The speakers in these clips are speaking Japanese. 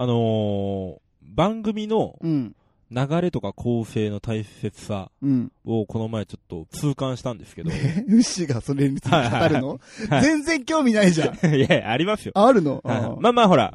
あのー、番組のうん。流れとか構成の大切さうん。をこの前ちょっと痛感したんですけど。えウッシーがそれについて語るの？はい 全然興味ないじゃん。いやいや、ありますよ。ああるの？はいあまあまあほら、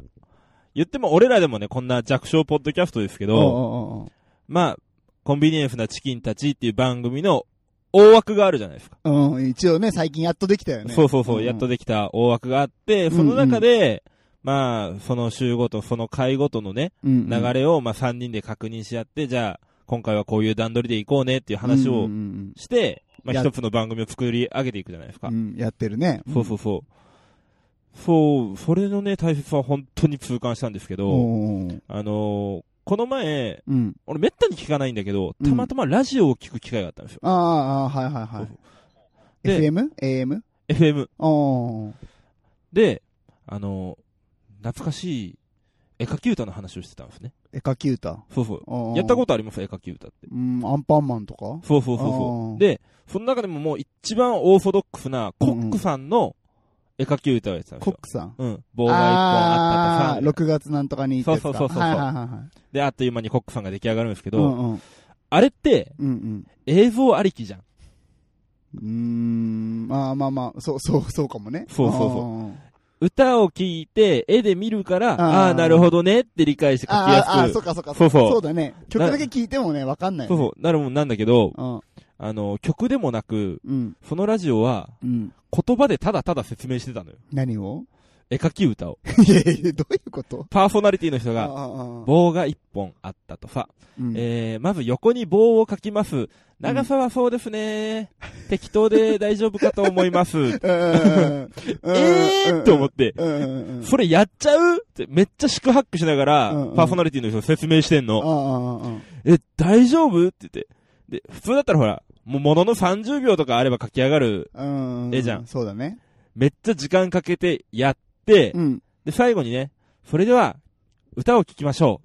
言っても俺らでもね、こんな弱小ポッドキャストですけあど、まあ、コンビニエンスなチキンたちっていう番組の大枠があるじゃないですか。うんうん。一応ね、最近やっとできたよね。そうそうそう、んやっとできた大枠があって、その中で、まあ、その週ごと、その回ごとのね、うんうん。流れを、まあ3人で確認し合って、じゃあ、今回はこういう段取りでいこうねっていう話をうんうんして、まあや一つの番組を作り上げていくじゃないですか。やってるね。そうそうそう。そう、それのね、大切さは本当に痛感したんですけど、あのーこの前、うん。俺めったに聞かないんだけど、うん。たまたまラジオを聞く機会があったんですよ。ああ、ああ、はいはいはい。そうそう。であのー懐かしい絵描き歌の話をしてたんですね。絵描き歌？そうそう。やったことあります？絵描き歌って。うん、アンパンマンとか？そうそうそうそう。で、その中でももう一番オーソドックスなコックさんの絵描き歌をやってたんですよ。コックさん？うん。棒が一本あったとさ。6月なんとかにそうそうそうそうはいはいはいはい。で、あっという間にコックさんが出来上がるんですけど、うんうん。あれってうんうん。映像ありきじゃん。うーん、まあまあまあ、そうそう、そうかもね。そうそうそう。歌を聴いて、絵で見るから、あーあなるほどねって理解して書きあやすく。あ、あそうかそうか。そうそうそうだね。曲だけ聴いてもね、わかんない。そうそう、なるもんなんだけど、うん。あの、曲でもなく、うん。そのラジオは、うん。言葉でただただ説明してたのよ。何を？絵描き歌を。いやいや、どういうこと？パーソナリティの人が、棒が一本あったとさ、うんえー、まず横に棒を描きます。長さはそうですね。適当で大丈夫かと思います。うんうんうん えーって思って、うんうんうん。それやっちゃう？ってめっちゃ四苦八苦しながら、うんうんパーソナリティの人説明してんの。え、大丈夫？って言って。で、普通だったらほら、もうものの30秒とかあれば書き上がる、ああうん。ええじゃんそうだね。めっちゃ時間かけてやって、うん。で、最後にね、それでは、歌を聴きましょ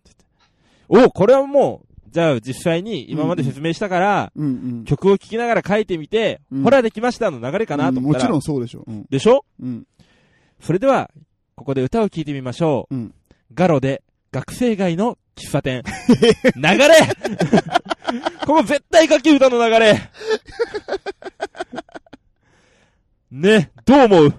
う。おこれはもう、じゃあ実際に今まで説明したから、うんうん。曲を聴きながら書いてみて、うんほらできましたの流れかなと思ったら、もちろんそうでしょ。うん。でしょ？うん。それでは、ここで歌を聴いてみましょう。うんガロで、学生街の喫茶店。流れ ここ絶対書き歌の流れね、どう思う？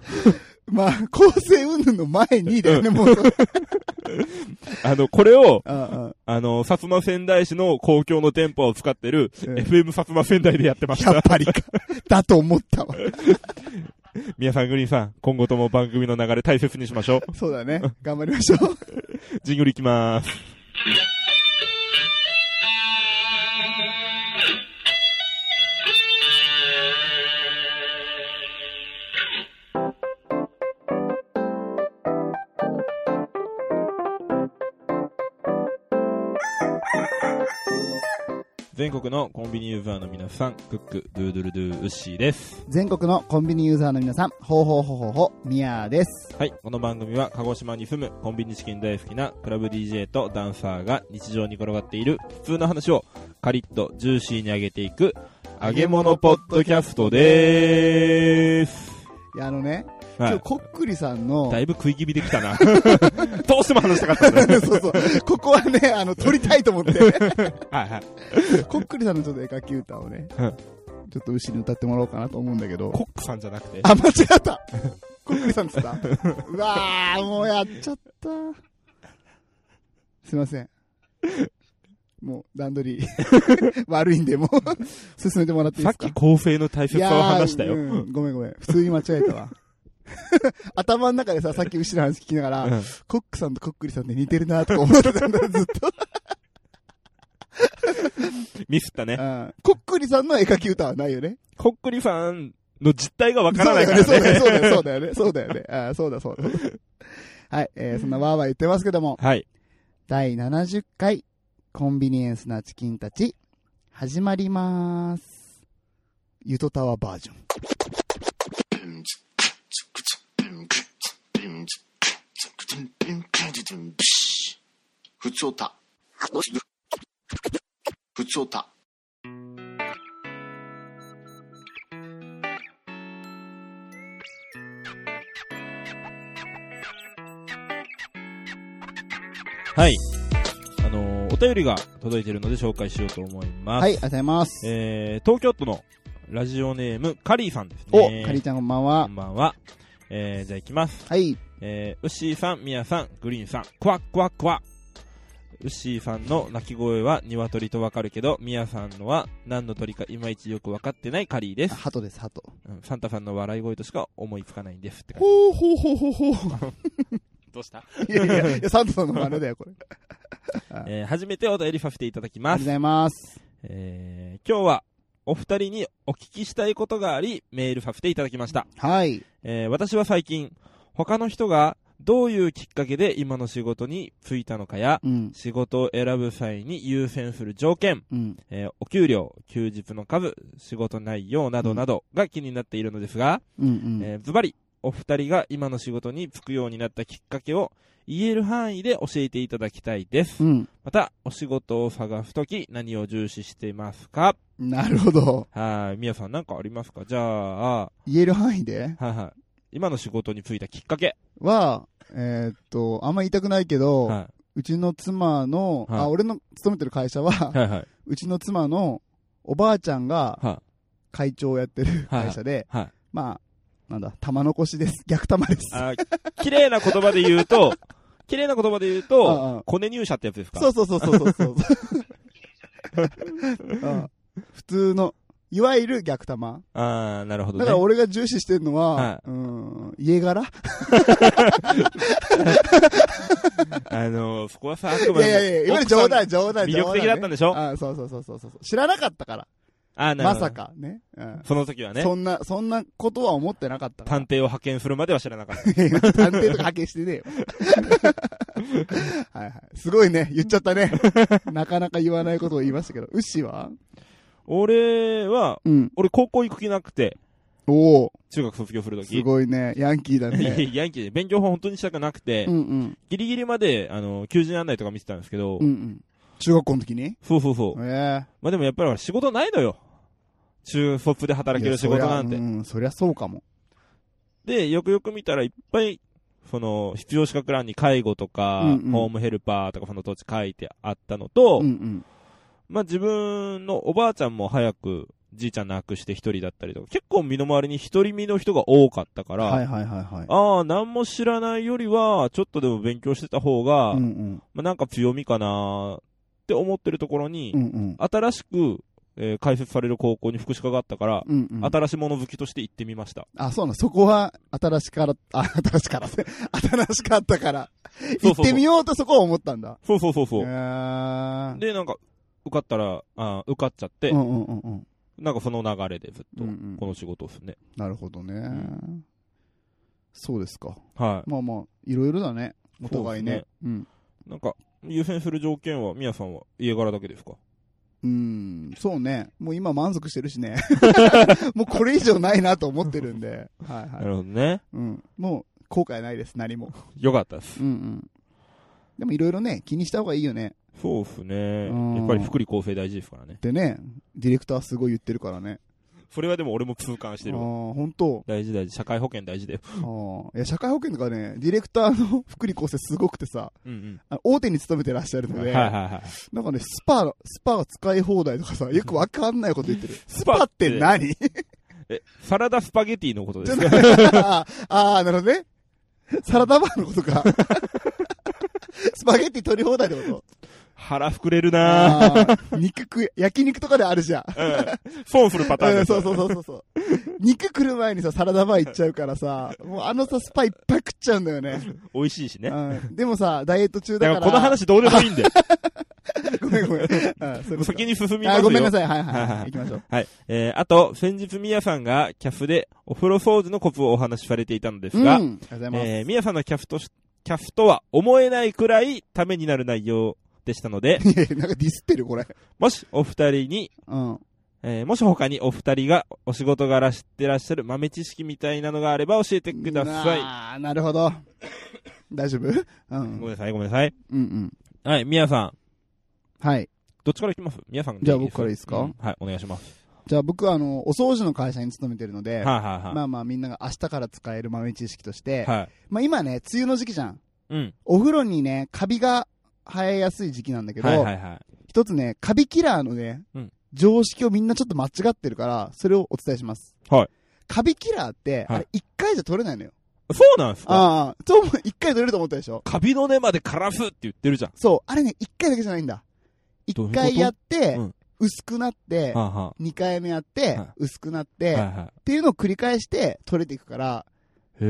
まあ、構成云々の前にだよね、もう。あの、これを、ああの、薩摩仙台市の公共の電波を使ってる、うん FM 薩摩仙台でやってましあ、やたっ。ぱりか。だと思ったわ。皆さん、グリーンさん、今後とも番組の流れ大切にしましょう。そうだね。頑張りましょう。ジングルいきまーす。全国のコンビニユーザーの皆さん、 Cock-a-doodle-doo、ウッシーです。全国のコンビニユーザーの皆さん、ほうほうほうほうほう、ミヤです。はい。この番組は鹿児島に住むコンビニチキン大好きなクラブ DJ とダンサーが日常に転がっている普通の話をカリッとジューシーに上げていく揚げ物ポッドキャストでーす。いや、あのね、はい今日。こっくりさんの、だいぶ食い気味できたな。どうしても話したかったんだよ。そうそう。ここはね、あの、撮りたいと思って。はいはい。こっくりさんのちょっと絵描き歌をね、うんちょっと後ろに歌ってもらおうかなと思うんだけど。コックさんじゃなくて。あ、間違ったこっくりさんっつった？うわー、もうやっちゃった。すいません。もう、段取り、悪いんで、もう、進めてもらっていいですか？さっき構成の大切さを話したよ。ごめんごめん。普通に間違えたわ。頭の中でさ、さっき後ろの話聞きながら、うんコックさんとコックリさんって似てるなとか思ってたんだよ、ずっと。ミスったね。うんコックリさんの絵描き歌はないよね。コックリさんの実態がわからないからそうだよね、そうだね。よ、そうだよね、そうだよね。あーそうだ、そうだ。はい、えー、そんなわーわー言ってますけども、はい。第70回、コンビニエンスなチキンたち、始まりまーす。ゆとたわバージョン。ピンチ、ピン、ピン、ピン、ピン、ピン、ピシふつおた。ふつおた。はい。あのーお便りが届いているので紹介しようと思います。はい、ありがとうございます。えー、東京都のラジオネーム、カリーさんですお、ね。かりーちゃんこんばんこは。んばんは。えー、じゃあ行きます。はい。えー、ウッシーさん、ミヤさん、グリーンさん、クワックワックワ。ウッシーさんの鳴き声は鶏とわかるけど、ミヤさんのは何の鳥かいまいちよくわかってないカリーです。ハトです、ハト。うんサンタさんの笑い声としか思いつかないんですって感じ。ほうほうほうほうほう。どうした？いやいやいや、サンタさんの真似だよ、これ。あ えー、初めてお便りさせていただきますありがとうご。ざいます。えー、今日はお二人にお聞きしたいことがあり、メールさせていただきました。はい。えー私は最近、他の人がどういうきっかけで今の仕事に就いたのかや、うん。仕事を選ぶ際に優先する条件、うん。えーお給料、休日の数、仕事内容などなどが気になっているのですが、うん。うん。えーズバリ、お二人が今の仕事に就くようになったきっかけを言える範囲で教えていただきたいです。うん。また、お仕事を探すとき何を重視していますか？なるほど。はい、みやさんなんかありますか？じゃあ、は言える範囲で？いはい。今の仕事に就いたきっかけ。は、えーっと、あんま言いたくないけど、はうちの妻の、はいあ、俺の勤めてる会社は、い。はいはい。うちの妻のおばあちゃんがは会長をやってる会社で、い。はい。まあ、なんだ、玉残しです。逆玉です。綺麗な言葉で言うと、綺麗な言葉で言うあとあ、コネ入社ってやつですか？そうそうそうそうそう 普通の、いわゆる逆玉。ああ、なるほどね。だから俺が重視してるのは、はうん、家柄？い あのー、そこはさ、あくまでもやいやいや、今の冗談、冗談、魅力的だったんでしょ？あそうそうそうそうそう。知らなかったから。あまさ。か、ね。うん。その時はね、そんな、そんなことは思ってなかった。探偵を派遣するまでは知らなかった。探偵とか派遣してねえよ。はいはい。すごいね、言っちゃったね。なかなか言わないことを言いましたけど。ウッシーは？俺は、うん。俺高校行く気なくて、おお中学卒業するとき。すごいね。ヤンキーだね。ヤンキーで勉強法本当にしたくなくて、うんうん。ギリギリまで、あの、求人案内とか見てたんですけど、うんうん。中学校の時に？そうそうそう。えまあでもやっぱり仕事ないのよ。中卒でえ働ける仕事なんて。いやそりゃうん、そりゃそうかも。で、よくよく見たらいっぱい、その、必要資格欄に介護とか、うんうんホームヘルパーとかその当時書いてあったのと、うんうん。まあ自分のおばあちゃんも早くじいちゃん亡くして一人だったりとか、結構身の回りに一人身の人が多かったから、はいはいはいはい。ああ、何も知らないよりは、ちょっとでも勉強してた方が、うんうん。まあなんか強みかなって思ってるところに、うんうん。新しく、えー開設される高校に福祉科があったから、うんうん。新しいもの好きとして行ってみました。あ、そうなの。そこは、新しから、あ、新しから、新しか ったから、行ってみようとそこは思ったんだ。そうそうそうそう。で、なんか、受かったら、あー受かっちゃって、うんうんうんうん。なんかその流れでずっとうんうん、この仕事をするね。なるほどね。んそうですか。はい。まあまあ、いろいろだね。お互いね。うん。なんか、優先する条件は、みやさんは家柄だけですか？うん、そうね。もう今満足してるしね。もうこれ以上ないなと思ってるんで。はいは。ないるほどね。うん。もう後悔ないです、何も。よかったですう。んうん。でもいろいろね、気にした方がいいよね。そうっすねうん。やっぱり福利厚生大事ですからね。ってね、ディレクターすごい言ってるからね。それはでも俺も痛感してるわ。ああ、本当。大事大事。社会保険大事だよ。ああ。いや、社会保険とかね、ディレクターの福利厚生すごくてさ、うんあの大手に勤めてらっしゃるうん。ので、はいはいはい。なんかね、スパ、スパが使い放題とかさ、よくわかんないこと言ってる。ス スパってて何？え、サラダスパゲティのことですか？ああ、なるほどね。サラダバーのことか。スパゲッティ取り放題ってこと？腹膨れるなぁ。肉食い、焼肉とかであるじゃん。うん。損するパターン。うんそうそうそうそうそう。肉食る前にさ、サラダバー行っちゃうからさ、もうあのさ、スパいっぱい食っちゃうんだよね。美味しいしね。うん。でもさ、ダイエット中だからら。この話どうでもいいんで。ごめんごめん。先に進みますよ。あ、ごめんなさい。はいはいは。い行きましょう。はい。えー、あと、先日みやさんがキャフでお風呂掃除のコツをお話しされていたのですが、うん。ありがとうございます。えー、みやさんのキャフとし、キャフとは思えないくらいためになる内容でしたので、いやいやなんかディスってる、これ。もしお二人に、うん。えー、もし他にお二人がお仕事柄知ってらっしゃる豆知識みたいなのがあれば教えてください。ああ、なるほど。大丈夫？うん。ごめんなさい、ごめんなさい。うんうん。はい、みやさん。はい。どっちから行きます？みやさんじゃあ僕からいいですか？うんはい、お願いします。じゃあ僕はあの、お掃除の会社に勤めてるので、はいはいはい。まあまあみんなが明日から使える豆知識として、はい。まあ今ね、梅雨の時期じゃん。うん。お風呂にね、カビが生えやすい時期なんだけど、はいはいはい。一つね、カビキラーのね、うん常識をみんなちょっと間違ってるから、それをお伝えします。はい。カビキラーって、はいあれ一回じゃ取れないのよ。そうなんすか？ああ、そう一回取れると思ったでしょ？カビの根まで枯らすって言ってるじゃん。そう、あれね、一回だけじゃないんだ。一回やってうん、薄くなって、はあは二回目やってはい、薄くなっあて、はいはっていうのを繰り返して取れていくから、い。へ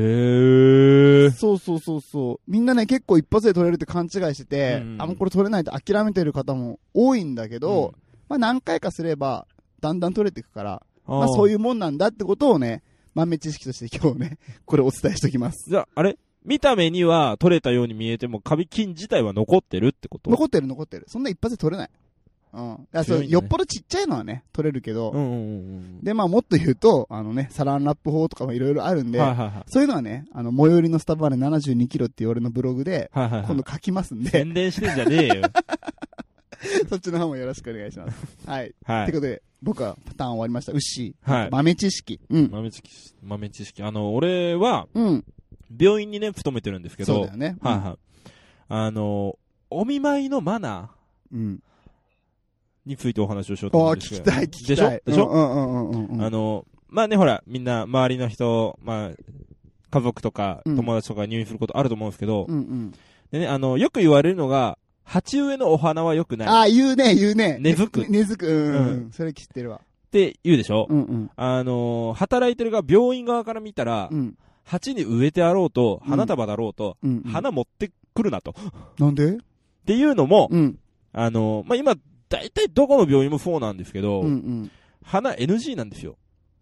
ー。そうそうそうそう。みんなね、結構一発で取れるって勘違いしてて、うんあ、もうこれ取れないと諦めてる方も多いんだけど、まあ何回かすれば、だんだん取れていくから、まあそういいうもんなんだってことをね、豆知識として今日ね、これお伝えしておきます。じゃあ、あれ？見た目には取れたように見えても、カビ菌自体は残ってるってこと？残ってる残ってる。そんな一発で取れない。うん。だそうねよっぽどちっちゃいのはね、取れるけど、うんうんうんで、まあもっと言うと、あのね、サランラップ法とかもいろいろあるんうん。で、はいはいはい。そういうのはね、あの、最寄りのスタバで72キロっていう俺のブログで、はいはいはい。今度書きますんで、宣伝してんじゃねえよ。そっちの方もよろしくお願いします。はい。はい。ということで、僕はパターン終わりました。ウッシー。はい豆知識。うん。豆知識、豆知識。あの、俺は、うん。病院にね、勤めてるんですけど、そうだよね。はいはい。あの、お見舞いのマナい。うん。ーについてお話をしようと思うんですけど。聞きたい、聞きたい。でしょ？でしょ、うんうんうんうんうん。あの、まあね、ほら、みんな、周りの人、まあ、家族とか、うん友達とか入院することあると思うんですけど、うんうん。でね、あの、よく言われるのが、鉢植えのお花は良くないっああ、言うね、言うね。根付くね 根付く。うんう。うんそれ知ってるわ。て言うでしょ、うんうん。あの、働いてるが病院側から見たら、うん。鉢に植えてあろうと、うん花束だろうと、うん。花持ってくるなと。っなんで？ていうのも、うん。あの、まあ、今、大体どこの病院もそうなんですけど、うんうん。花 NG なんですよ。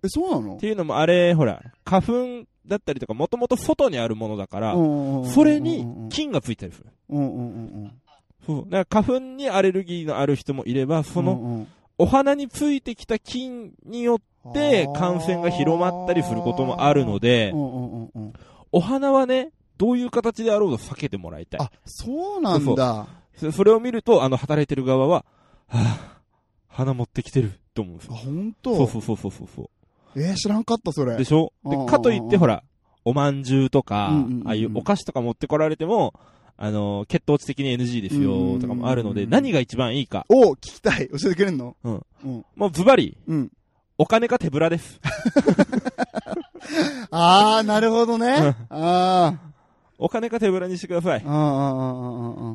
え、そうなの？っていうのもあれ、ほら、花粉だったりとか、もともと外にあるものだから、そそれに菌がついたりする。うんうんうんそう。だから花粉にアレルギーのある人もいれば、その、の、お花についてきた菌によって感染が広まったりすることもあるので。お花はね、どういう形であろうと避けてもらいたい。あ、そうなんだ。そそれを見ると、あの、働いてる側は、はぁ、花持ってきてる、と思うんですあ、よ。ほんとそうそうそうそうそえー、知らんかった、それう。で。しょ？で、かといって、ほら、おまんじゅうとかうんうんうんう、んああいうお菓子とか持ってこられても、あの、血糖値的に NG ですよ、とかもあるので、何が一番いいか。お聞きたい。教えてくれんの？うん。うん。もうズバリ、うん。お金か手ぶらです。あー、なるほどね。あお金か手ぶらにしてくださいー。。あー、あー、あー、あ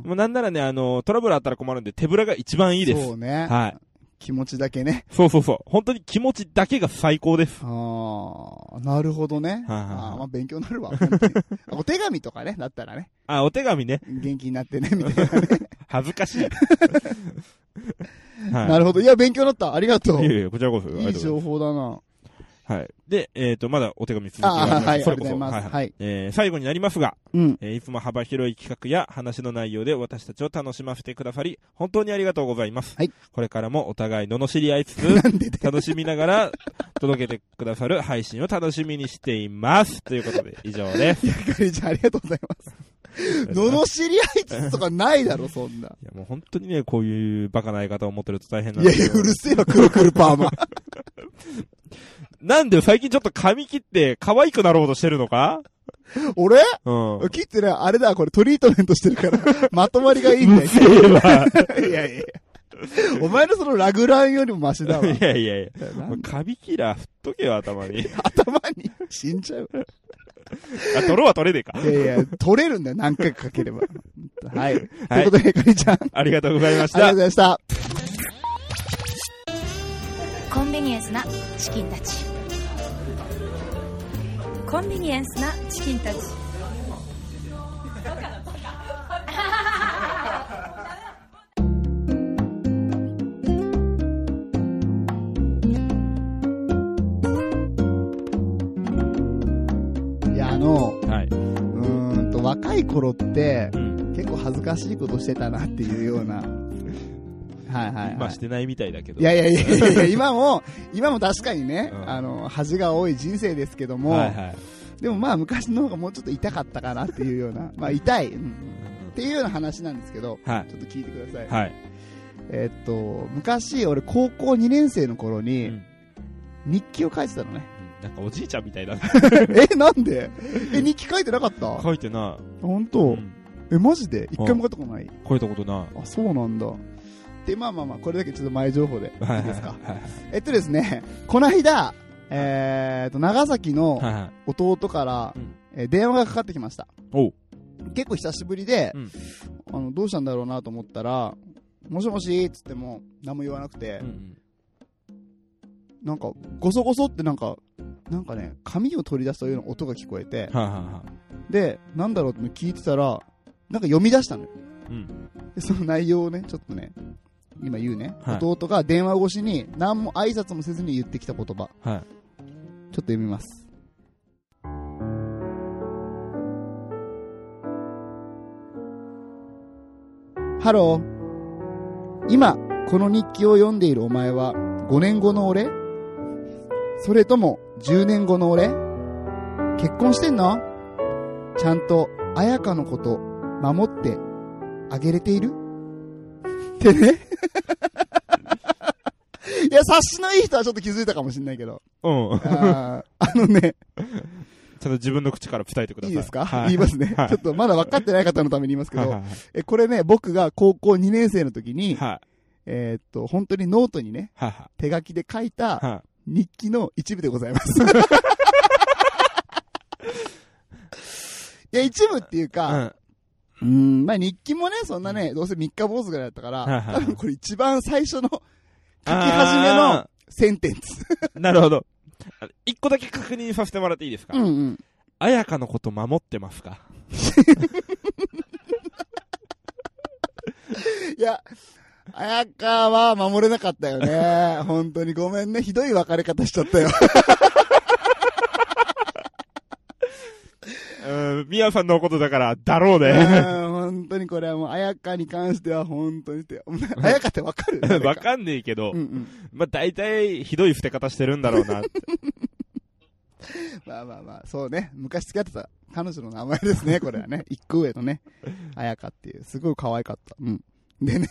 ー、もうなんならね、あの、トラブルあったら困るんで、手ぶらが一番いいです。そうね。はい。気持ちだけね。そうそうそう。本当に気持ちだけが最高です。あー、なるほどね。はいはいはいあーまあ勉強になるわ。本当にあお手紙とかね、だったらね。あ、お手紙ね。元気になってね、みたいなね。恥ずかしい。はい。なるほど。いや、勉強になった。ありがとう。いやいや、こちらこそ。ありいい情がとうござい報だな。はい。で、えっ、と、まだお手紙続きあがあります。ーはい、ありそれこそ。がとうございます。はい。はい。えー最後になりますが、うん。えーいつも幅広い企画や話の内容で私たちを楽しませてくださり、本当にありがとうございます。はいこれからもお互い罵り合いつつ、楽しみながら届けてくださる配信を楽しみにしています。ということで、以上です。いやかりちゃん、ありがとうございます。罵り合いつつとかないだろ、そんな。や、もう本当にね、こういうバカな相方を持ってると大変なんいやいや、うるせえわ、くるくるパーマ。なんで最近ちょっと髪切って可愛くなろうとしてるのか？俺？うん。切ってね、あれだ、これトリートメントしてるから、まとまりがいいんだよ。せえわ。いやいやお前のそのラグランよりもマシだわ。いやいやいや。なんだカビキラー振っとけよ、頭に。頭に？死んじゃう。あ、泥は取れねえか。いやいや、取れるんだよ、何回かかければ。はい。とはいいうことで、かりちゃん、あありがとうございましたりがとうご。ざいました。コンビニエンスなチキンたちコンビニエンスなチキンたちあの、はい。うーんと、若い頃って、うん。結構恥ずかしいことしてたなっていうような。はいはい、はい。まあしてないみたいだけど。いやいやいやいや 今も、今も確かにね、うんあの、恥が多い人生ですけども、はいはい。でもまあ昔の方がもうちょっと痛かったかなっていうような、まあ痛い、うんっていうような話なんですけど、はい。ちょっと聞いてください。はい。えーっと、昔俺高校2年生の頃うにん日記を書いてたのね。なんかおじいちゃんみたいだな。え、なんで？え、日記書いてなかった？書いてな本い。当、うんええ、マジで？一回も買ったことない？超えたことなあ、そうなんだ。で、まあまあまあ、これだけちょっと前情報で。い。はいですか？えっとですね、この間、えーと、長崎の。弟からうん、えー電話がかかってきました。結構久しぶりで、うんあの、どうしたんだろうなと思ったら、もしもしっつっても、何も言わなくて、うんうんなんか、ゴソゴソってなんか、なんかね、紙を取り出したような音が聞こえて、はいはいはい。で、なんだろうって聞いてたら、なんか読み出したのよ。うん。で、その内容をね、ちょっとね、今言うね、はい弟が電話越しに何も挨拶もせずに言ってきた言葉、はい。ちょっと読みます。ハロー。今、この日記を読んでいるお前は、5年後の俺？それとも、10年後の俺結婚してんの？ちゃんと、綾香のこと、守って、あげれている？ってね。いや、察しのいい人はちょっと気づいたかもしれないけど。うん。あーあのね、ちょっと自分の口から伝えてください。いいですか、はい、言いますね、はいちょっとまだ分かってない方のために言いますけど、はいはいえこれね、僕が高校2年生の時に、はい。えーっと、本当にノートにね、手書きで書いい。たは日記の一部でございます。いや、一部っていうい。か、うーん、まあ日記もね、そんなね、どうせ三日坊主ぐらいだったから、多分これ一番最初の書き始めのあセンテンス。ーなるほど。あ一個だけ確認させてもらっていいですか？うんうん。綾香のこと守ってますか？いや、綾香は守れなかったよね。本当にごめんね。ひどい別れ方しちゃったよ。うん、みやさんのことだから、だろううんね。本当にこれはもう、綾香に関しては本当にって。綾香ってわかる？わかんねえけどうん、うん。まあ大体ひどい捨て方してるんだろうなって。まあまあまあ、そうね。昔付き合ってた彼女の名前ですね、これはね。一個上のね、綾香っていう。すごい可愛かった。うん。でね、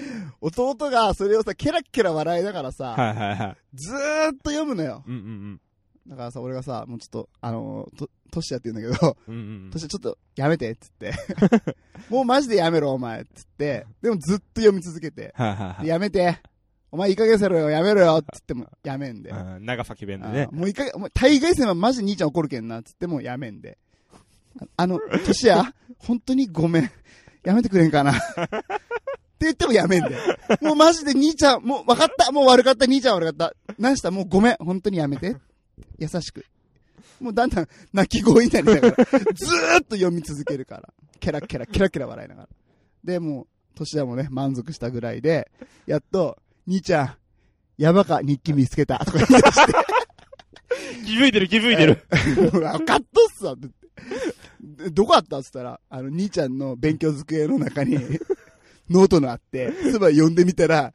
弟がそれをさ、ケラッケラ笑いながらさ、はいはいはい。ずーっと読むのよ。うんうんだからさ、俺がさ、もうちょっと、あのー、と、トシヤって言うんだけど、うん。うんうんトシヤちょっとやめて、っつって。もうマジでやめろ、お前、っつって。でもずっと読み続けて。はいはいはいでやめて。お前いい加減せろよ、やめろよ、っつっても、やめんで。うん。長崎弁であねー。もういい加減、お前、大概戦はマジ兄ちゃん怒るけんな、つってもやめんで。ああの、トシヤ、本当にごめん。やめてくれんかな。って言ってもやめんで。もうマジで兄ちゃん、もう分かった、もう悪かった、兄ちゃん悪かった。何した？もうごめん、本当にやめて。優しく。もうだんだん泣き声になりながら、ずーっと読み続けるから。ケラケラ、ケラケラ笑いながら。で、もう、年はもね、満足したぐらいで、やっと、兄ちゃん、山か日記見つけた、とか言い出して。気づいてる気づいてる。分かっすわってどこあった？っつったら、あの、兄ちゃんの勉強机の中に、ノートのあって、すば読んでみたら、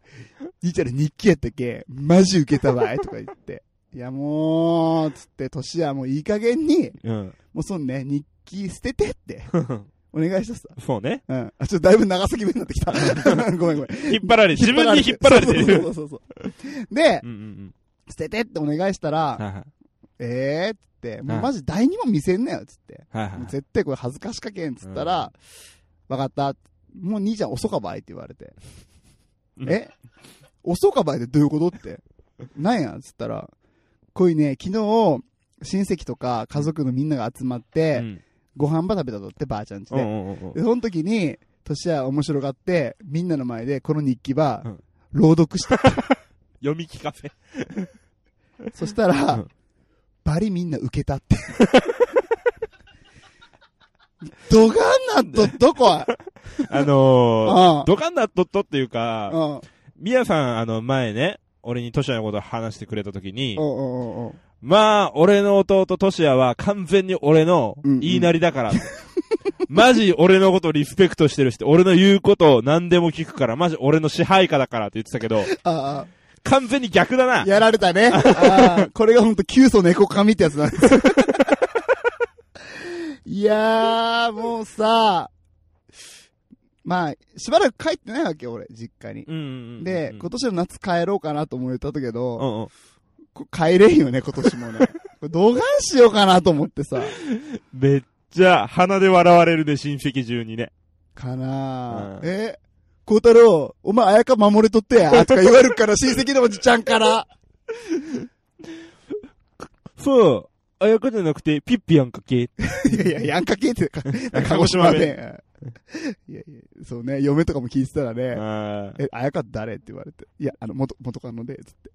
兄ちゃんの日記やったっけ？マジ受けたわいとか言って。いやもう、つって、年はもういい加減に、うん。もうそんね、日記捨ててって、お願いしたさ。そうね。うん。あ、ちょっとだいぶ長崎弁になってきた。ごめんごめん。引っ張られ、自分に引っ張られてる。そうそうそうそう。でう、んうん捨ててってお願いしたうん。ら、はいはい。えーっつって、もうマジ誰にも見せんなよ、つって。はいはい絶対これ恥ずかしかけんっつったら、わかった。もう兄ちゃん遅かばいって言われて。う んえ？遅かばいってどういうことって。なんや？っつったら、こういうね、昨日、親戚とか家族のみんなが集まって、うんご飯ば食べたとって、ばあちゃんちで。うんうんうんで、その時に、年は面白がって、みんなの前でこの日記ばうん、朗読した。読み聞かせ。そしたら、うんバリみんな受けたって。どがんなっとっとこい。あのー、うんドカンナットットっていうか、うん。ミヤさん、あの、前ね、俺にトシヤのこと話してくれたときにう、んうんうんうん。まあ、俺の弟トシヤは完全に俺のうんうん言いなりだから。マジ俺のことリスペクトしてるし、俺の言うことを何でも聞くから、マジ俺の支配下だからって言ってたけど、あ完全に逆だなあ、。やられたね。ああ、これがほんと、急祖猫髪ってやつなんですよ。いやー、もうさ、まあ、しばらく帰ってないわけよ、俺、実家に。うんうんうん。で、今年の夏帰ろうかなと思ったけうど、んうん。こ帰れんよね、今年もね。これ動画しようかなと思ってさ。めっちゃ鼻で笑われるね、親戚中にね。かなうんえ孝太郎、お前、あやか守れとってや、とか言われるから、親戚のおじちゃんから。そう、あやかじゃなくて、ピッピやんかけ。いやいや、やんかけって、か鹿児島弁。いやいや、そうね、嫁とかも聞いてたらね、あえ、あやか誰って言われて。いや、あの、元、元カノで、つって。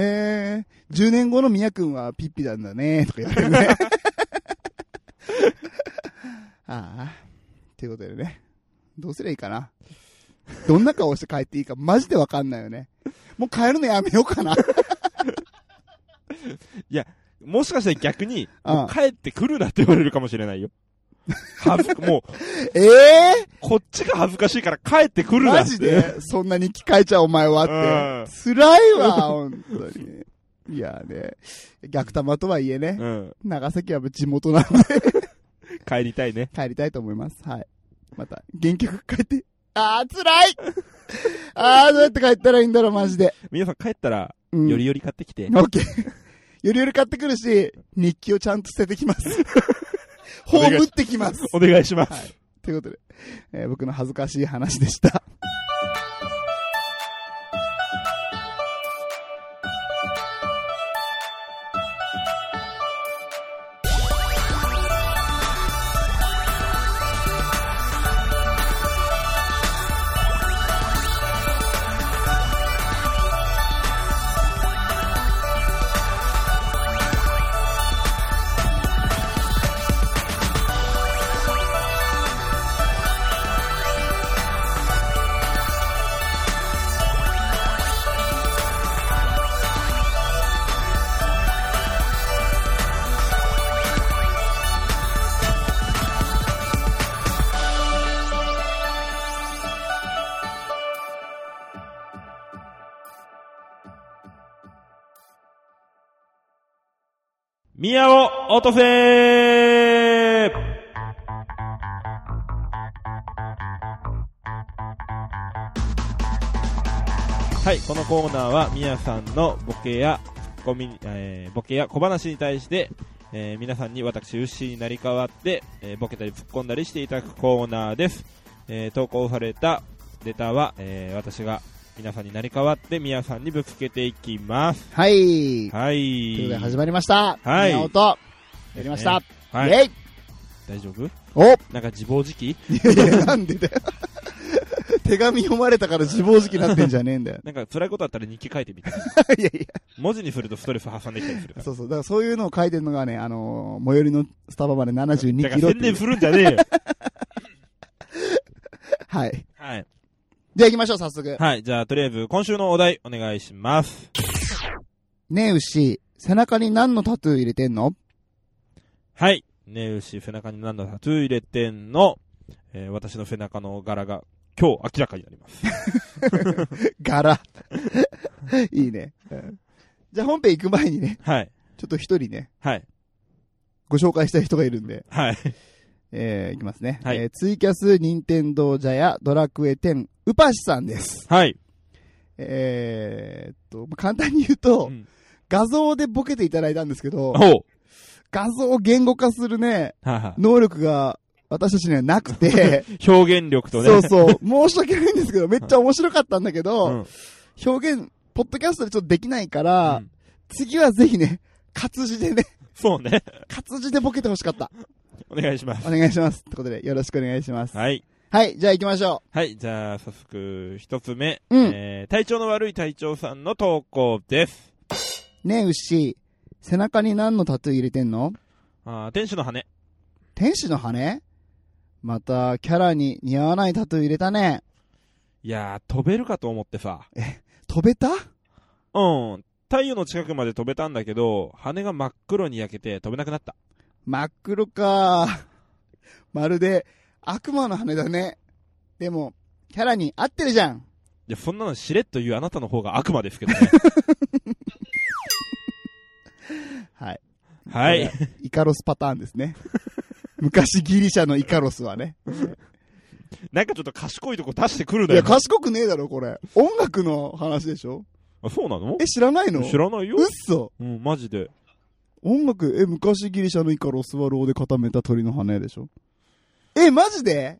へえ、10年後のみやくんはピッピなんだね、とか言われるね。ああ。ということでね。どうすりゃいいかな。どんな顔して帰っていいか、マジでわかんないよね。もう帰るのやめようかな。もしかしたら逆に、帰ってくるなって言われるかもしれないよ。はず、もう、ええこっちが恥ずかしいから帰ってくるな。マジで？そんなに聞かえちゃうお前はって。うん辛いわ、本当に。いやね、逆玉とはいえね、うん。長崎は地元なんで帰りたいね。帰りたいと思います。はい。また、元気よく帰って。あー、辛いあー、どうやって帰ったらいいんだろう、マジで。皆さん帰ったら、うん。よりより買ってきて。オッケー。よりより買ってくるし、日記をちゃんと捨ててきます。葬ってきます。お願いします。はい。ということで、えー僕の恥ずかしい話でした。宮尾落とせはい、このコーナーは、みやさんのボケや、ツッコミ、えー、ボケや小話に対して、えー、皆さんに私、ウッシーになり代わって、えー、ボケたり突っ込んだりしていただくコーナーです。えー、投稿されたレターは、えー、私が皆さんになり代わって、みやさんにぶつけていきます。はい。はい。ということで始まりました。はい宮音。やりました。はい。イェイ大丈夫？おなんか自暴自棄？いやいや、なんでだよ。手紙読まれたから自暴自棄になってんじゃねえんだよ。なんか辛いことあったら日記書いてみて。いやい文字にするとストレス発散できたりするかや、ら。そうそう。だからそういうのを書いてるのがね、あのー最寄りのスタバまで72だかキロっていう。ら宣伝するんじゃねえよ。はい。はい。じゃあ行きましょう、早速。はい。じゃあ、とりあえず、今週のお題、お願いします。ねえ、牛、背中に何のタトゥー入れてんの？はい。ねえ、牛、背中に何のタトゥー入れてんの？えー、私の背中の柄が、今日明らかになります。柄。いいね。うんじゃあ本編行く前にね、はい。ちょっと一人ね、はい。ご紹介したい人がいるんで、はい。えー、いきますね。はいえーツイキャス、ニンテンドージャやドラクエ10、ウパシさんです。はい。えーっと、まあ簡単に言うと、うん画像でボケていただいたんですけど。画像を言語化するね。能力が私たちにはなくて、表現力とね。そうそう、申し訳ないんですけど、めっちゃ面白かったんだけど、うん。表現、ポッドキャストでちょっとできないから、うん次はぜひね、活字でね、そうね。活字でボケてほしかった。お願いします。お願いします。ってことで、よろしくお願いします。はい。はい、じゃあ行きましょはい。じゃあ、早速、一つ目。う。うん。えー、体調の悪い隊長さんの投稿です。ねえ、牛、背中に何のタトゥー入れてんの？あー天使の羽。天使の羽？また、キャラに似合わないタトゥー入れたね。いやー、飛べるかと思ってさ。飛べた？うん。太陽の近くまで飛べたんだけど、羽が真っ黒に焼けて飛べなくなった。真っ黒か。まるで、悪魔の羽だね。でも、キャラに合ってるじゃん。いや、そんなのしれっと言うあなたの方が悪魔ですけどね。はい。はい。イカロスパターンですね。昔ギリシャのイカロスはね。なんかちょっと賢いとこ出してくるいや、だよ。賢くねえだろ、これ。音楽の話でしょ？あそうなの？え、知らないの？知らないようっ。そうん、マジで。音楽、え、昔ギリシャのイカロスはローで固めた鳥の羽でしょ？え、マジで？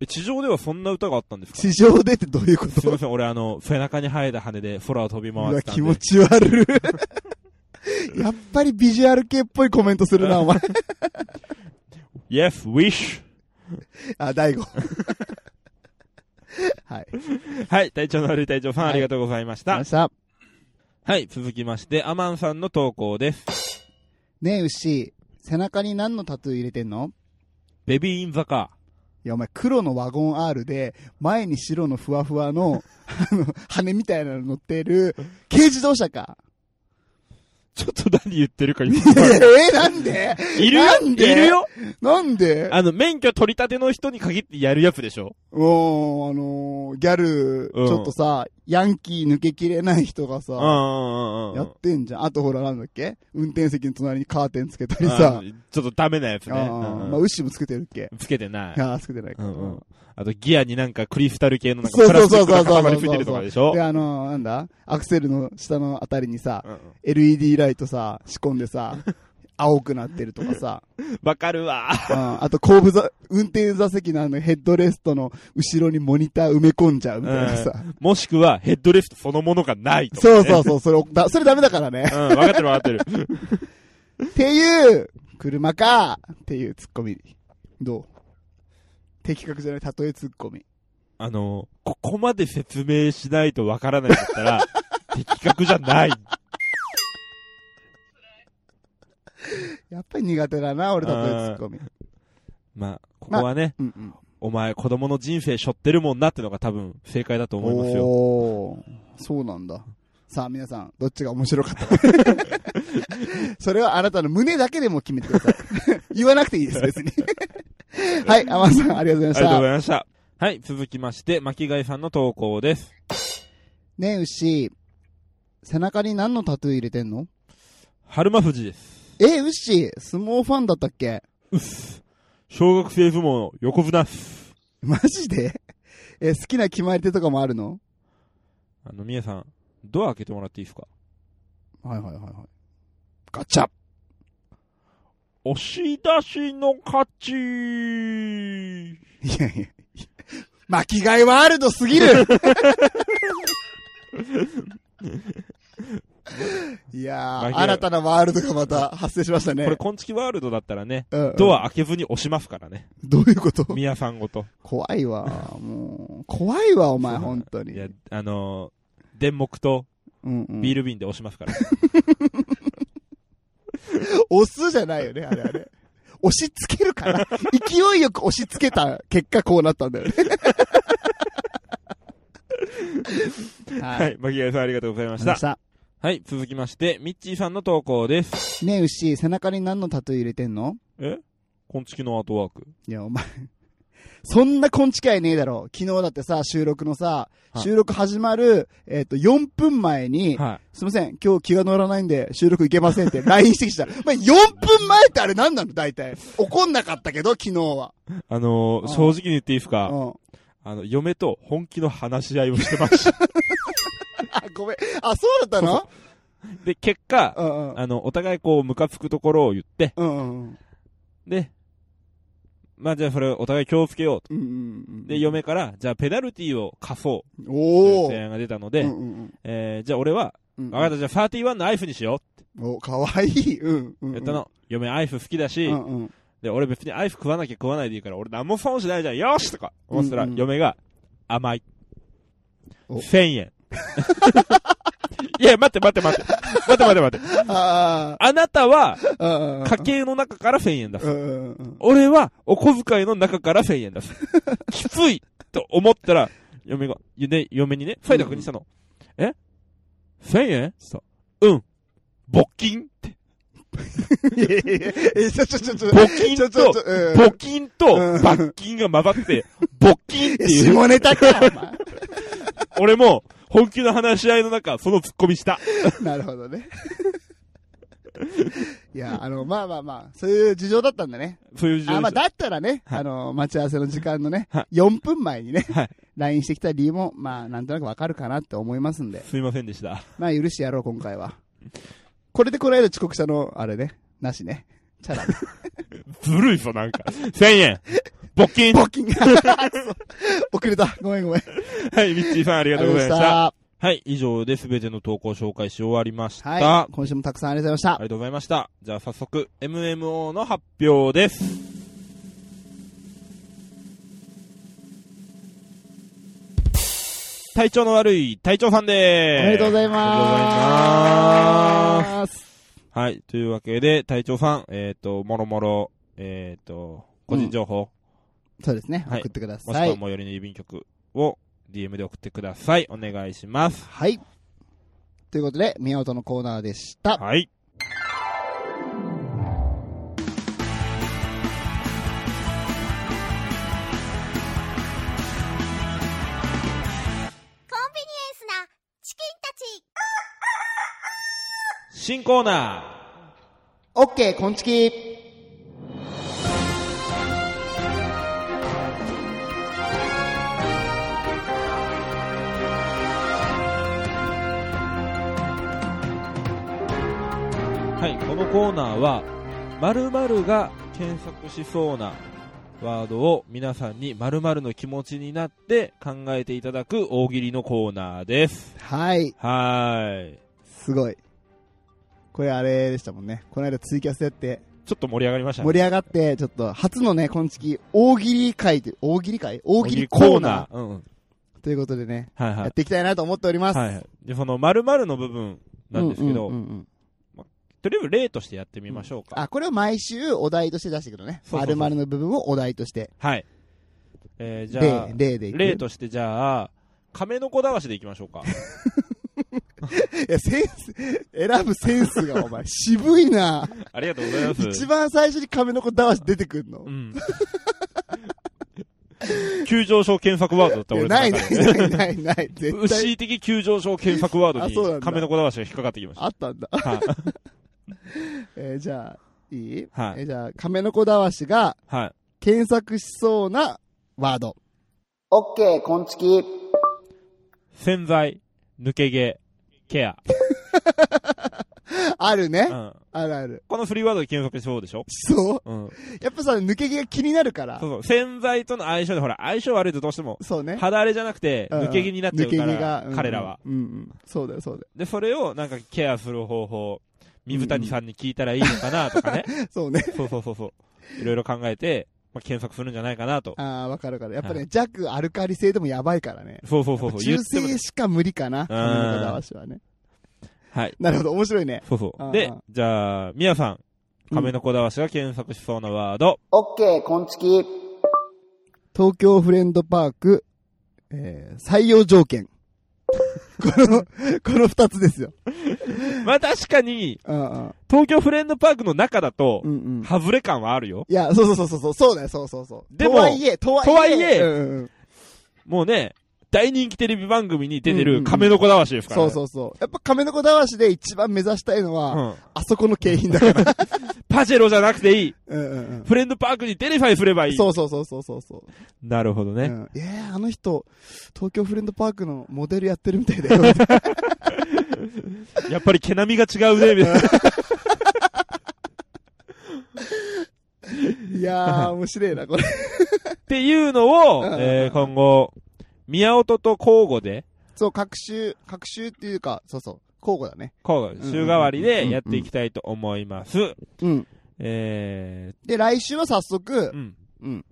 え、地上ではそんな歌があったんですか？地上でってどういうこと？すいません、俺あの、背中に生えた羽で空を飛び回ってたんで。気持ち悪い。やっぱりビジュアル系っぽいコメントするな、お前。Yes, wish! あ、大悟。はい。はい、体調の悪い体調ファンありがとうございました。ました。はい、続きまして、アマンさんの投稿です。ねえ、牛、背中に何のタトゥー入れてんの？ベビーインザカいや、お前、黒のワゴン R で、前に白のふわふわの、あの、羽みたいなの乗ってる、軽自動車か。ー。ちょっと何言ってるか 今。えー、なんで？いるよ？なんで？いるよ？なんで？あの、免許取り立ての人に限ってやるやつでしょ？もう、あのーギャル、ちうん。ょっとさ、ヤンキー抜けきれない人がさ。やってんじゃん。あとほら、なんだっけ？運転席の隣にカーテンつけたりあさ、ちょっとダメなやつね。まあ、ウッシーもつけてるっけ？つけてないい。やー、つけてないか。あと、ギアになんかクリスタル系のなんかプラスチックいてるとかでしょ？で、あのーなんだ？アクセルの下のあたりにさ、うんうん LED ライトさ、仕込んでさ、青くなってるとかさ、わかるわ。うんあと後部座、運転座席のあのヘッドレストの後ろにモニター埋め込んじゃうみたいなさ。もしくは、ヘッドレストそのものがないとかね。そうそうそう、それ、だそれダメだからね。うん、わかってるわかってる。っていう、車かっていうツッコミ。どう？的確じゃない、例えツッコミ。あの、ここまで説明しないとわからないんだったら、的確じゃない。やっぱり苦手だな、俺例えツッコミ。まあ、ここはね、うんうん。お前子供の人生背負ってるもんなってのが多分正解だと思いますよ。そうなんだ。さあ皆さん、どっちが面白かったか それはあなたの胸だけでも決めてください。言わなくていいです、別に。はい、アマンさん、ありがとうございましありがとうごた。ざいました。はい、続きまして、巻貝さんの投稿です。ねえ、牛、背中に何のタトゥー入れてんの？春馬富士です。え、牛、相撲ファンだったっけ？うっす。小学生相撲の横綱っす。マジで？え、好きな決まり手とかもあるの？あの、みやさん、ドア開けてもらっていいですか？はいはいはいはい。ガチャ押し出しの勝ちいやいや。巻き貝ワールドすぎる いやー、新たなワールドがまた発生しましたね。これ、コンチキワールドだったらね、うんうんドア開けずに押しますからね。どういうこと？みやさんごと。怖いわ。もう、怖いわ、お前、本当に。いや、あのー、電木とビール瓶で押しますから。押すじゃないよね、あれあれ。押し付けるから。勢いよく押し付けた結果こうなったんだよね。は はい、巻貝さんありがとうございました。はい、続きまして、ミッチーさんの投稿です。ねえ、牛、背中に何のタトゥー入れてんの？え？コンチキのアートワーク。いや、お前、そんな根近いねえだろ。昨日だってさ、収録のさ、はい収録始まる、えっ、と、4分前に、はすいません、今日気が乗らないんで収録行けませんって LINE してきた。お前、4分前ってあれ何なの？大体。怒んなかったけど、昨日は。い。あのーうん正直に言っていいですか？うん。あの、嫁と本気の話し合いをしてました。あ、ごめん。あ、そうだったの？で、結果、うんうん。あの、お互いこう、ムカつくところを言って、うんうんで、まあじゃあそれお互い気をつけようと。うん。うんうんうん。で、嫁から、じゃあペナルティを貸そう。という。提案が出たので、うんうんえー、じゃあ俺は、うん。わかった、じゃあ31のアイフにしよお、かわいい。うん。う。うん。やったの。嫁アイフ好きだし、うんうん。で、俺別にアイフ食わなきゃ食わないでいいから、俺何も損しないじゃん、よしとか思ってたら、嫁が、甘い。お1000円。いや、待って待って待って。待って待って待って。ああなたは。家計の中から1000円出す。俺は、お小遣いの中から1000円出す。きついと思ったら、嫁が、ね、嫁にね、ファイダー確認したの。え ?1000 円？つったうん。募金って。募金と募金とうん罰金が混ざって、募金っていう。下ネタか、お前。俺も、本気の話し合いの中、その突っ込みした。なるほどね。いや、あの、まあまあまあ、そういう事情だったんだね。そういう事情あ、まあ、だったらね、はいあの、待ち合わせの時間のねは、4分前にね、はい。LINE してきた理由も、まあ、なんとなくわかるかなって思いますんで、すいませんでした。まあ、許してやろう、今回は。これでこの間遅刻したの、あれね。なしね。チャラね。ずるいぞ、なんか。1000円。募金。募金 遅れた。ごめんごめん。はい、ミッチーさんありがとうございました。あはい、以上で全ての投稿を紹介し終わりました。はい。今週もたくさんありがとうございまありがとうございました。じゃあ早速、MMO の発表です。体調の悪い隊長さんでした。ーす。おめでとうございまありがとうございます。す。はい、というわけで、隊長さん、えっ、と、もろもろ、えっ、と、個人情報、そうですね。はい送ってくだもしくさ。はい最寄りの郵便局を DM で送ってください。お願いします。はい。ということで、宮本のコーナーでした。はい。コンビニエンスなチキンたち新コーナオッケー、こんちき。のコーナーは、〇〇が検索しそうなワードを皆さんに〇〇の気持ちになって考えていただく大喜利のコーナーです。はい。はーい。すごい。これあれでしたもんね。この間ツイキャスやって、ちょっと盛り上がりましたね。盛り上がって、ちょっと、初のね、こんちき、大喜利会という、大喜利会？大喜利コーナー。うん。ということでね、はいはいやっ。ていきたいなと思っております。はいはい。で、その〇〇の部分なんですけど、うんうんうんうんとりあえず例としてやってみましょうか。あ、これを毎週お題として出していくのね。そうそうそう〇〇の部分をお題として。はい。えー、じゃあ例、、例で。例としてじゃあ、亀の子だわしでいきましょうか。いや、センス、選ぶセンスが お前、渋いな。ありがとうございます。一番最初に亀の子だわし出てくんのう。ん。急上昇検索ワードだった俺のない。ないないないない。絶対。牛的急上昇検索ワードに亀の子だわしが引っかかってきましあったんだ。た。はい。えーじゃあ、いい？はいえーじゃあ、亀の子だわしがはい。検索しそうなワード。オッケー、こんちき。洗剤、抜け毛、ケア。あるねう。ん。あるある。このフリーワードで検索しそうでしょ？そううん。やっぱさ、抜け毛が気になるからそう。そう。洗剤との相性でほら、相性悪いとどうしても、そうね。肌荒れじゃなくて、抜け毛になっちゃうか抜け毛がら、うん彼らは。うんうん。そうだよ、そうだよ。で、それをなんかケアする方法、水谷さんに聞いたらいいのかなとかね。そうね。そうそうそうそう。いろいろ考えて、まあ、検索するんじゃないかなと。ああ、わかるわかる。やっぱはね、弱アルカリ性でもやばいからね。そうそうそうそう。中性しか無理かな。亀の子だわしはね。はい。なるほど、面白いね。そうそう。うんでうん、じゃあ、みやさん、亀のこだわしが検索しそうなワード。オッケー、こんちき。東京フレンドパーク、えー、採用条件。この、この二つですよ。まあ確かに。東京フレンドパークの中だとう、んうん。外れ感はあるよ。いや、そうそうそうそう、そうだよ、そうそうそう。でもとはいえ、とはいえ、もうね、大人気テレビ番組に出てる亀のこだわしですから、そうね。そうそう。やっぱ亀の子だわしで一番目指したいのは、うん。あそこの景品だから。パジェロじゃなくていい。うんうんうん。フレンドパークに出れさえすればいい。そうそうそうそうそうそう。なるほどね。うん、えー、あの人、東京フレンドパークのモデルやってるみたいだよ。やっぱり毛並みが違うね、みたいな。いやー、面白いな、これ。っていうのを、うんえー、今後、宮音と交互で、そう、各週、各週っていうか、そうそう、交互だね。交互、週替わりでやっていきたいと思います。うん。えで、来週は早速ー、う、ん。うん。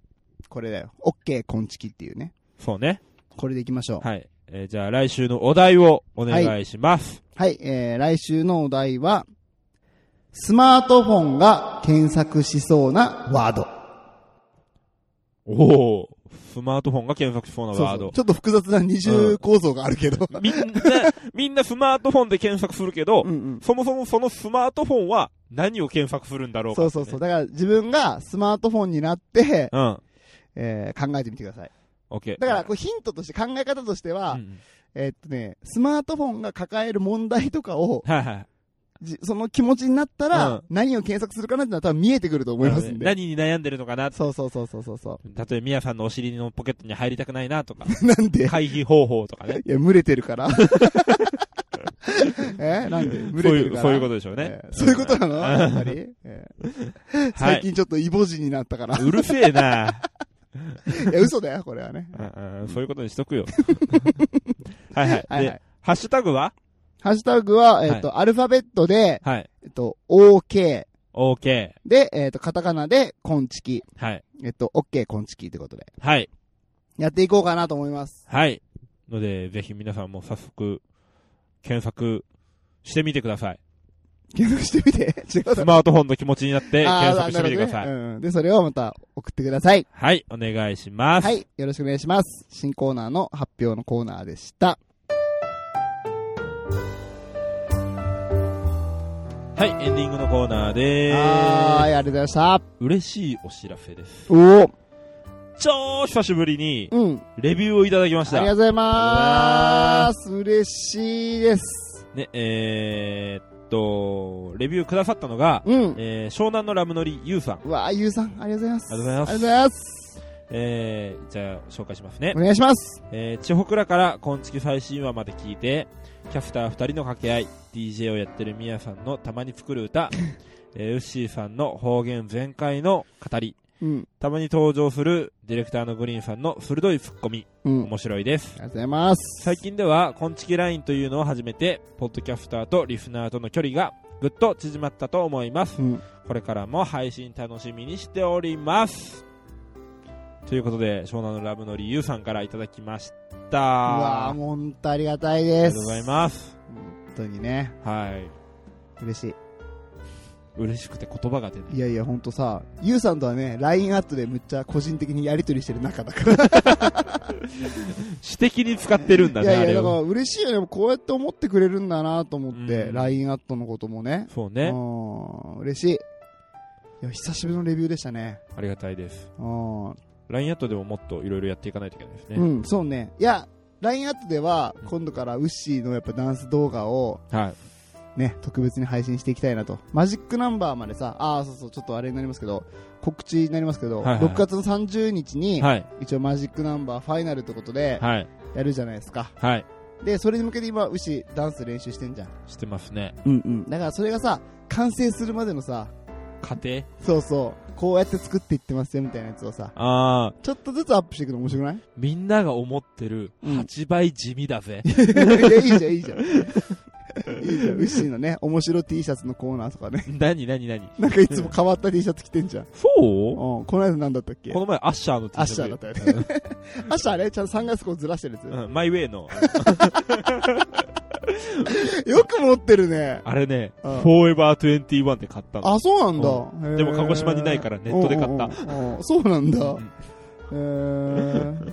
これだよ。オッケー、こんちきっていうね。そうね。これでいきましょう。はい。えー、じゃあ来週のお題をお願いします。はい、えー、来週のお題は、スマートフォンが検索しそうなワード。おおスマートフォンが検索しそうなワードそうそう。ちょっと複雑な二重構造があるけど。みんな、みんなスマートフォンで検索するけど、うんうん。そもそもそのスマートフォンは何を検索するんだろうか、そうそうそう。。だから自分がスマートフォンになって、うん。えー、考えてみてください。オッケー。だから、これヒントとして、考え方としては、うんえーっとね、スマートフォンが抱える問題とかを、はいはい。じその気持ちになったら、うん何を検索するかなってのは多分見えてくると思いますんで。何に悩んでるのかな？そうそうそうそうそうそ例えば、ミヤさんのお尻のポケットに入りたくないなとか、う。なんで？回避方法とかね。いや、群れてるから。え？えなんで？群そういう、れてるからそういうことでしょうねえ。ーそういうことなの？やっぱり、えーはい最近ちょっとイボジになったから。うるせえな。いや、嘘だよ、これはね。そういうことにしとくよ。はいはい。はいはいで、ハッシュタグは？ハッシュタグは、えっ、と、アルファベットで、はい。えっと、OK。OK。で、えっ、と、カタカナで、コンチキ。はい。えっと、OK コンチキってことで。はい。やっていこうかなと思います。はい。ので、ぜひ皆さんも早速、検索してみてください。検索してみて。違うスマートフォンの気持ちになって検索してみてください。なるほどねうん。で、それをまた送ってください。はい、お願いします。はい。よろしくお願いします。新コーナーの発表のコーナーでした。はい、エンディングのコーナーではーい、ありがとうございました。す。嬉しいお知らせです。おー。超久しぶりに、うん。レビューをいただきました。ありがとうございます。嬉しいです。ね、えー、っと、レビューくださったのが、うん。えー、湘南のラムノリゆうさん。うわー、ゆうさん、ありがとうございます。ありがとうございますありがとうございます。えー、じゃあ、紹介しますねお。願いします。えー、千穂倉から今月最新話まで聞いて、キャスター二人の掛け合い、DJ をやってるミヤさんのたまに作る歌、えー、ウッシーさんの方言全開の語り、うん。たまに登場するディレクターのグリーンさんの鋭いツッコミ、うん。あ面白いです。りがとうございます。最近では、コンチキラインというのを始めて、ポッドキャスターとリスナーとの距離がぐっと縮まったと思います。うん。これからも配信楽しみにしております。ということで、湘南のラブの理由さんからいただきました。うわー、もうほんとありがたいありです。がとうございます。本当にね、はい。嬉し嬉しくて言葉が出ない。い。いやいや、ほんとさ、ゆうさんとはね、LINE アットでむっちゃ個人的にやりとりしてる仲だから。私的に使ってるんだね、いやいや、だから。嬉しいよね。こうやって思ってくれるんだなと思って、うん LINE アットのこともね。そうね。うん、嬉しい。いや、久しぶりのレビューでしたね。ありがたいです。うん。LINE アットでももっといろいろやっていかないといけないですね。うん、そうね。いや、LINE アットではうん、今度からウッシーのやっぱダンス動画をはい。ね、特別に配信していきたいなと。マジックナンバーまでさ、ああ、そうそう、ちょっとあれになりますけど、告知になりますけど、はいはい6月の30日に、はい。一応マジックナンバーファイナルってことで、はい。やるじゃないですか。はい。で、それに向けて今、ウッシーダンス練習してんじゃん。してますね。うんうん。だからそれがさ、完成するまでのさ、家庭そうそう、こうやって作っていってますよみたいなやつをさ、あー、ちょっとずつアップしていくの面白くない？みんなが思ってるうん8倍地味だぜ。いや、いいじゃん、いいじゃん。いいじゃん、ウッシーのね、面白 T シャツのコーナーとかね。何何何？なんかいつも変わった T シャツ着てんじゃん。そう？うん、この間なんだったっけ？この前アッシャーの T シャツ。アッシャーだったよね。アッシャーね、ちゃんとサングラスこうずらしてるやつ。うんマイウェイの。よく持ってるね。あれね、うんフォーエバー21で買ったの。あ、そうなんだ。でも鹿児島にないからネットで買ったそうなんだうん。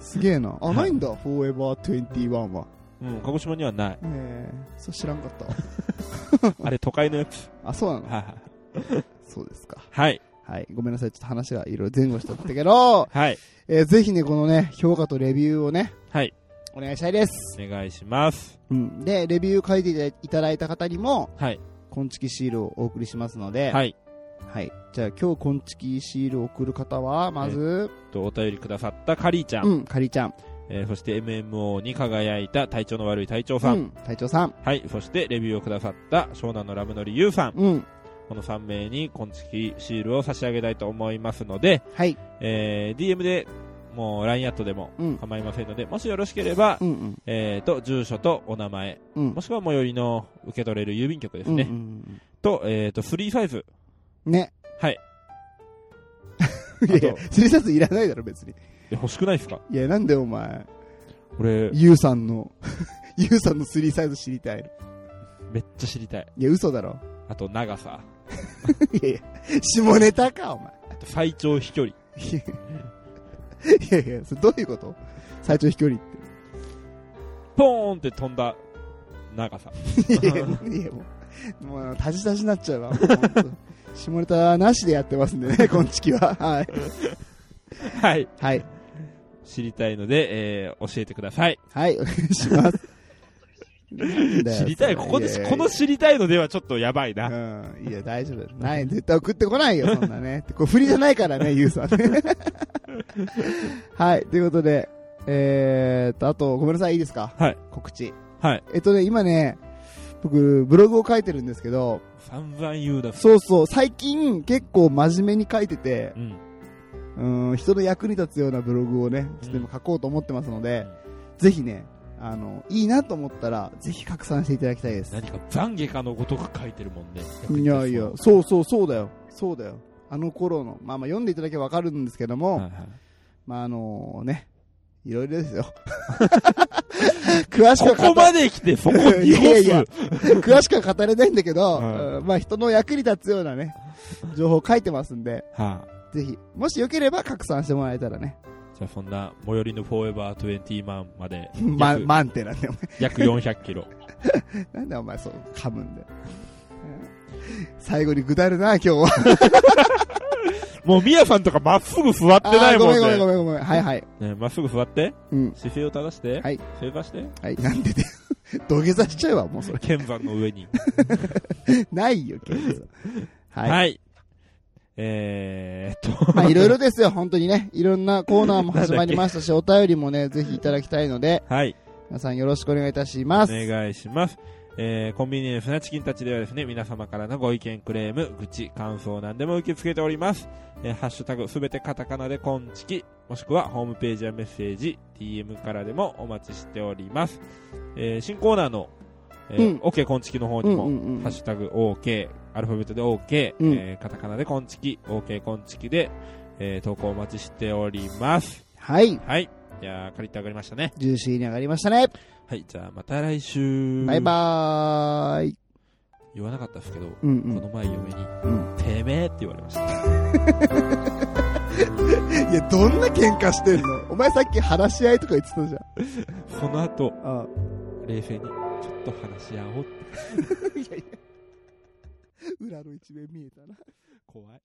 すげえな。あ、はいないんだ、フォーエバー21は。うん、鹿児島にはない。えー、そう知らんかったわ。あれ都会のやつ。あ、そうなの？はいはい。そうですか。はい。はい。ごめんなさい。ちょっと話がいろいろ前後しちゃったけど、はい。えーぜひね、このね、評価とレビューをね、はい。お願いしたいです。お願いします。うん。で、レビュー書いていただいた方にも、はい。コンチキシールをお送りしますので、はい。はい。じゃあ今日コンチキシールを送る方は、まず、とお便りくださったカリーちゃん。うん、かりちゃん。えーそして MMO に輝いた体調の悪い隊長さん。うん、隊長さん。はい。そしてレビューをくださった湘南のラムノリユウさん。うん。この3名にコンチキシールを差し上げたいと思いますので、はい。えー DM でもう LINE アットでもうん。構いませんので、もしよろしければ。えーと、住所とお名前、うんも。しくは最寄りの受け取れる郵便局ですね。と、えーと、フリーサイズ。うん。ね。はい。いやいやスリーサイズいらないだろ、別に。え欲しくないですか？いや、なんでお前、これ、ユウさんの、ユウさんのスリーサイズ知りたい。めっちゃ知りたい。いや、嘘だろ。あと、長さ。いやいや、下ネタか、お前。あと、最長飛距離。いやいや、それどういうこと？最長飛距離っポーンって飛んだ長さ。て。いやいや、もう、もう、もう、足し足しになっちゃうわ。下ネタなしでやってますんでね、こんちきは。はい。はい。はい。知りたいので、えー教えてください。はい、お願いします。知りたい。ここで、ややこの知りたいのではちょっとやばいな。うん。いや、大丈夫。ない、絶対送ってこないよ、そんなね。これ振りじゃないからね、ユウさんね。はい、ということで、えーっと、あと、ごめんなさい、いいですか？はい。告知。はい。えっとね、今ね、僕、ブログを書いてるんですけど、散々言うだそうそう、最近結構真面目に書いててう、ん。うん、人の役に立つようなブログをね、ちょっと今書こうと思ってますので、ぜひね、あの、いいなと思ったら、ぜひ拡散していただきたいです。何か懺悔かのごとく書いてるもんね。いやいや、そうそうそうだよ。そうだよ。あの頃の、まあまあ読んでいただけばわかるんですけども、はいはいまああのね、いろいろですよ。詳しくここまで来てそこにいやいや。詳しくは語れないんだけど、はいうんまあ人の役に立つようなね、情報を書いてますんで、はあ、ぜひ、もしよければ拡散してもらえたらね、じゃあそんな、最寄りのフォーエバー20万まで ま、約、満点なんだよ、約400キロ。お前。なんでお前そう噛むんだよ。うん最後にぐだるな、今日は。もうミヤさんとかまっすぐ座ってないもんあーごめんごめんごね。めんごめん。はいはい。ねまっすぐ座って、うん。姿勢を正して、はい正座して、はい。なんでで、土下座しちゃうわ、もうそれ。鍵盤の上に。ないよ、今日は。はい。はい。えーっと、まあ、いろいろですよ、本当にね。いろんなコーナーも始まりましたし、お便りもね、ぜひいただきたいので、はい。皆さんよろしくお願いいたします。お願いします。えー、コンビニエンスなチキンたちではですね、皆様からのご意見、クレーム、愚痴、感想なんでも受け付けております。えー、ハッシュタグすべてカタカナでコンチキ、もしくはホームページやメッセージ、DM からでもお待ちしております。えー、新コーナーの、えーうん OK コンチキの方うんにも、うんうんハッシュタグ OK、アルファベットで OK、うんえーカタカナでコンチキ、OK コンチキで、えー、投稿お待ちしております。はい。はい。じゃあ、借りて上がりましたね。ジューシーに上がりましたね。はい。じゃあ、また来週。バイバーイ。言わなかったですけど、うんうん。この前嫁に、うんてめえって言われました。いや、どんな喧嘩してんの？お前さっき話し合いとか言ってたじゃん。その後、あ冷静に、ちょっと話し合おうっていやいや。裏の一面見えたな。怖い。